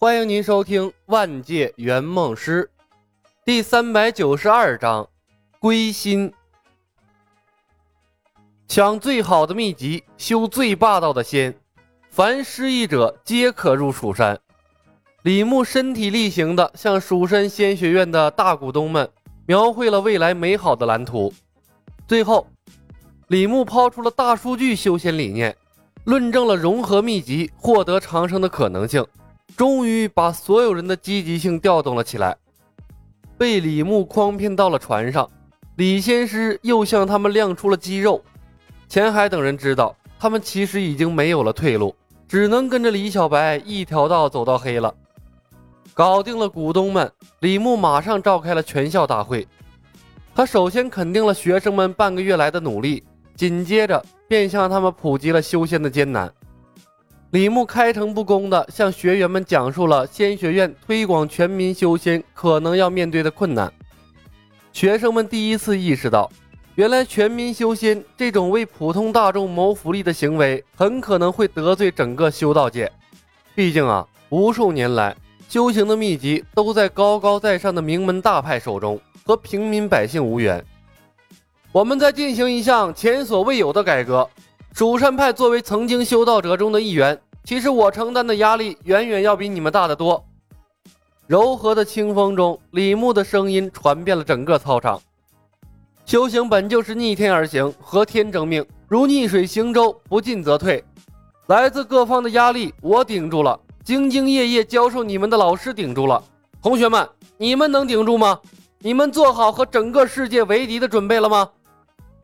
欢迎您收听《万界圆梦师》第三百九十二章：归心。抢最好的秘籍，修最霸道的仙，凡失意者皆可入蜀山。李牧身体力行的向蜀山仙学院的大股东们描绘了未来美好的蓝图。最后，李牧抛出了大数据修仙理念，论证了融合秘籍获得长生的可能性。终于把所有人的积极性调动了起来。被李牧诓骗到了船上，李仙师又向他们亮出了肌肉。钱海等人知道，他们其实已经没有了退路，只能跟着李小白一条道走到黑了。搞定了股东们，李牧马上召开了全校大会。他首先肯定了学生们半个月来的努力，紧接着便向他们普及了修仙的艰难。李牧开诚布公地向学员们讲述了仙学院推广全民修仙可能要面对的困难。学生们第一次意识到，原来全民修仙这种为普通大众谋福利的行为，很可能会得罪整个修道界。毕竟啊，无数年来，修行的秘籍都在高高在上的名门大派手中，和平民百姓无缘。我们在进行一项前所未有的改革。蜀山派作为曾经修道者中的一员，其实我承担的压力远远要比你们大得多。柔和的清风中，李牧的声音传遍了整个操场。修行本就是逆天而行，和天争命，如逆水行舟，不进则退。来自各方的压力，我顶住了；兢兢业业教授你们的老师顶住了。同学们，你们能顶住吗？你们做好和整个世界为敌的准备了吗？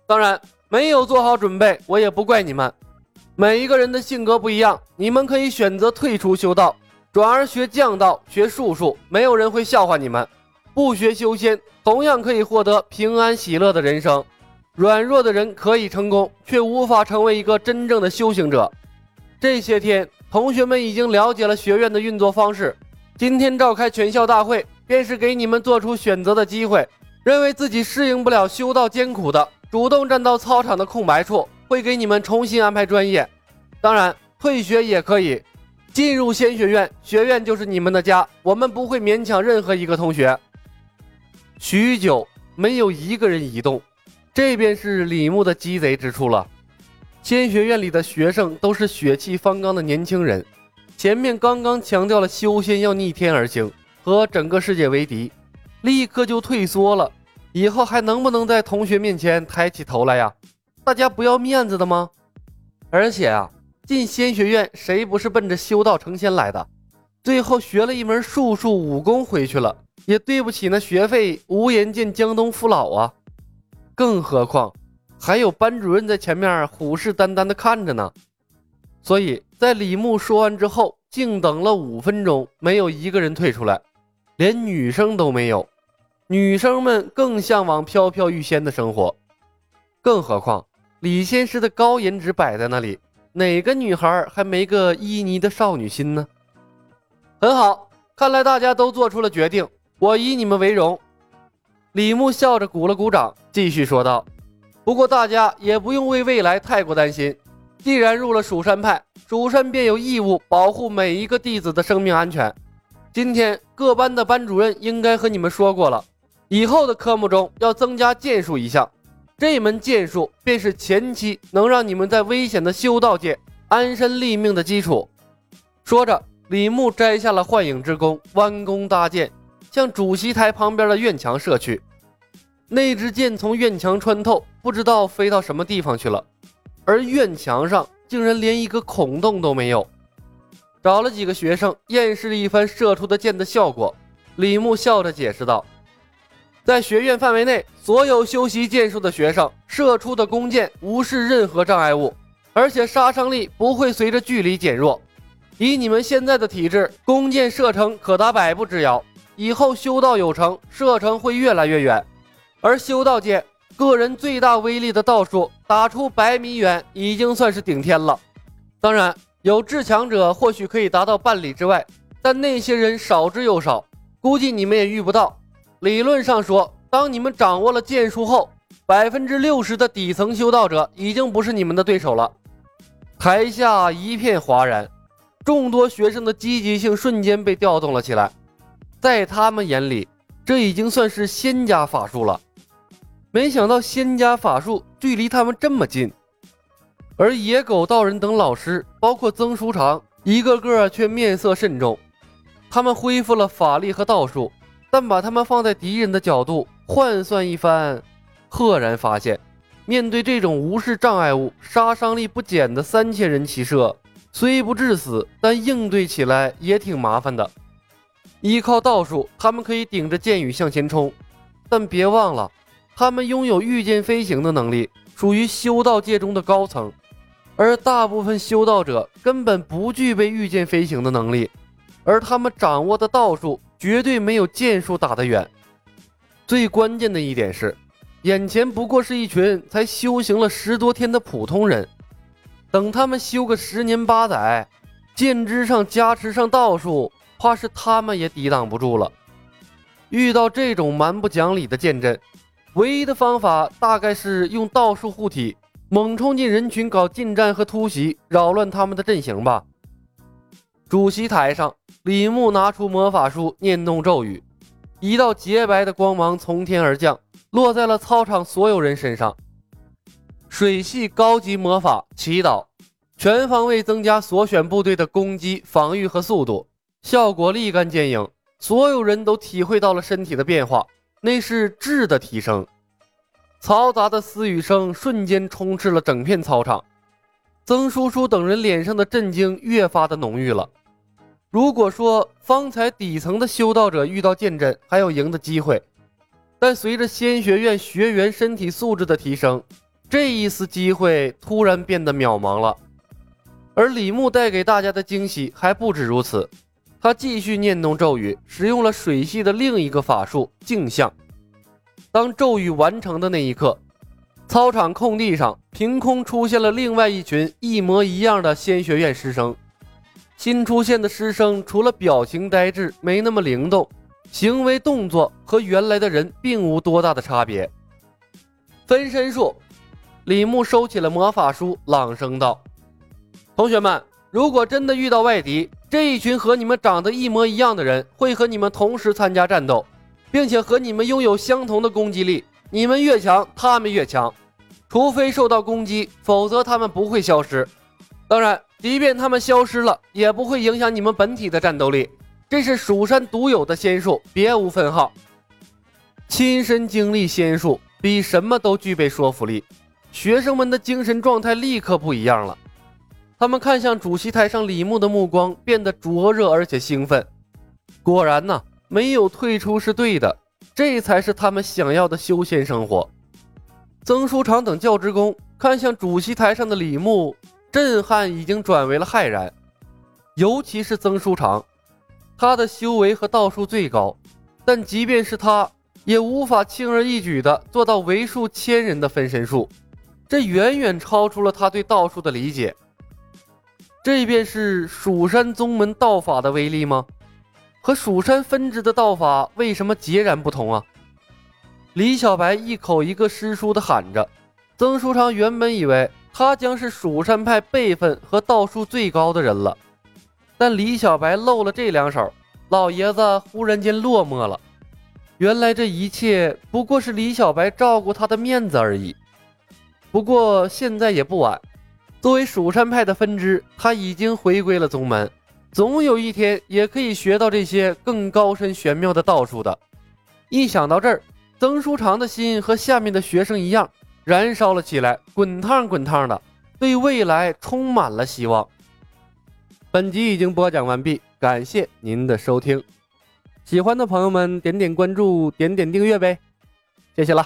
当然。没有做好准备，我也不怪你们。每一个人的性格不一样，你们可以选择退出修道，转而学降道、学术数，没有人会笑话你们。不学修仙，同样可以获得平安喜乐的人生。软弱的人可以成功，却无法成为一个真正的修行者。这些天，同学们已经了解了学院的运作方式。今天召开全校大会，便是给你们做出选择的机会。认为自己适应不了修道艰苦的。主动站到操场的空白处，会给你们重新安排专业。当然，退学也可以。进入仙学院，学院就是你们的家，我们不会勉强任何一个同学。许久，没有一个人移动，这便是李牧的鸡贼之处了。仙学院里的学生都是血气方刚的年轻人，前面刚刚强调了修仙要逆天而行，和整个世界为敌，立刻就退缩了。以后还能不能在同学面前抬起头来呀？大家不要面子的吗？而且啊，进仙学院谁不是奔着修道成仙来的？最后学了一门术数武功回去了，也对不起那学费，无颜见江东父老啊！更何况还有班主任在前面虎视眈眈的看着呢。所以在李牧说完之后，静等了五分钟，没有一个人退出来，连女生都没有。女生们更向往飘飘欲仙的生活，更何况李仙师的高颜值摆在那里，哪个女孩还没个旖旎的少女心呢？很好，看来大家都做出了决定，我以你们为荣。李牧笑着鼓了鼓掌，继续说道：“不过大家也不用为未来太过担心，既然入了蜀山派，蜀山便有义务保护每一个弟子的生命安全。今天各班的班主任应该和你们说过了。”以后的科目中要增加剑术一项，这门剑术便是前期能让你们在危险的修道界安身立命的基础。说着，李牧摘下了幻影之弓，弯弓搭箭，向主席台旁边的院墙射去。那支箭从院墙穿透，不知道飞到什么地方去了，而院墙上竟然连一个孔洞都没有。找了几个学生验视了一番射出的箭的效果，李牧笑着解释道。在学院范围内，所有修习剑术的学生射出的弓箭无视任何障碍物，而且杀伤力不会随着距离减弱。以你们现在的体质，弓箭射程可达百步之遥。以后修道有成，射程会越来越远。而修道界个人最大威力的道术，打出百米远已经算是顶天了。当然，有至强者或许可以达到半里之外，但那些人少之又少，估计你们也遇不到。理论上说，当你们掌握了剑术后，百分之六十的底层修道者已经不是你们的对手了。台下一片哗然，众多学生的积极性瞬间被调动了起来，在他们眼里，这已经算是仙家法术了。没想到仙家法术距离他们这么近，而野狗道人等老师，包括曾书长，一个个却面色慎重。他们恢复了法力和道术，但把他们放在敌人的角度换算一番，赫然发现。面对这种无视障碍物、杀伤力不减的三千人骑射，虽不致死，但应对起来也挺麻烦的。依靠道术，他们可以顶着箭雨向前冲，但别忘了，他们拥有御剑飞行的能力，属于修道界中的高层，而大部分修道者根本不具备御剑飞行的能力，而他们掌握的道术绝对没有剑术打得远。最关键的一点是。眼前不过是一群才修行了十多天的普通人，等他们修个十年八载，剑之上加持上道术，怕是他们也抵挡不住了。遇到这种蛮不讲理的剑阵，唯一的方法大概是用道术护体，猛冲进人群搞近战和突袭，扰乱他们的阵型吧。主席台上，李牧拿出魔法书，念动咒语，一道洁白的光芒从天而降。落在了操场所有人身上。水系高级魔法祈祷，全方位增加所选部队的攻击、防御和速度，效果立竿见影。所有人都体会到了身体的变化，那是质的提升。嘈杂的私语声瞬间充斥了整片操场。曾叔叔等人脸上的震惊越发的浓郁了。如果说方才底层的修道者遇到剑阵还有赢的机会。但随着仙学院学员身体素质的提升，这一丝机会突然变得渺茫了。而李牧带给大家的惊喜还不止如此，他继续念动咒语，使用了水系的另一个法术镜像。当咒语完成的那一刻，操场空地上凭空出现了另外一群一模一样的仙学院师生。新出现的师生除了表情呆滞，没那么灵动。行为动作和原来的人并无多大的差别。分身术，李牧收起了魔法书，朗声道：“同学们，如果真的遇到外敌，这一群和你们长得一模一样的人会和你们同时参加战斗，并且和你们拥有相同的攻击力。你们越强，他们越强。除非受到攻击，否则他们不会消失。当然，即便他们消失了，也不会影响你们本体的战斗力。”这是蜀山独有的仙术，别无分号。亲身经历仙术，比什么都具备说服力。学生们的精神状态立刻不一样了，他们看向主席台上李牧的目光变得灼热而且兴奋。果然呢，没有退出是对的，这才是他们想要的修仙生活。曾书长等教职工看向主席台上的李牧，震撼已经转为了骇然，尤其是曾书长。他的修为和道术最高，但即便是他，也无法轻而易举地做到为数千人的分身术，这远远超出了他对道术的理解。这便是蜀山宗门道法的威力吗？和蜀山分支的道法为什么截然不同啊？李小白一口一个师叔的喊着，曾书长原本以为他将是蜀山派辈分和道术最高的人了。但李小白露了这两手，老爷子忽然间落寞了。原来这一切不过是李小白照顾他的面子而已。不过现在也不晚，作为蜀山派的分支，他已经回归了宗门，总有一天也可以学到这些更高深玄妙的道术的。一想到这儿，曾书长的心和下面的学生一样，燃烧了起来，滚烫滚烫的，对未来充满了希望。本集已经播讲完毕，感谢您的收听。喜欢的朋友们点点关注，点点订阅呗，谢谢了。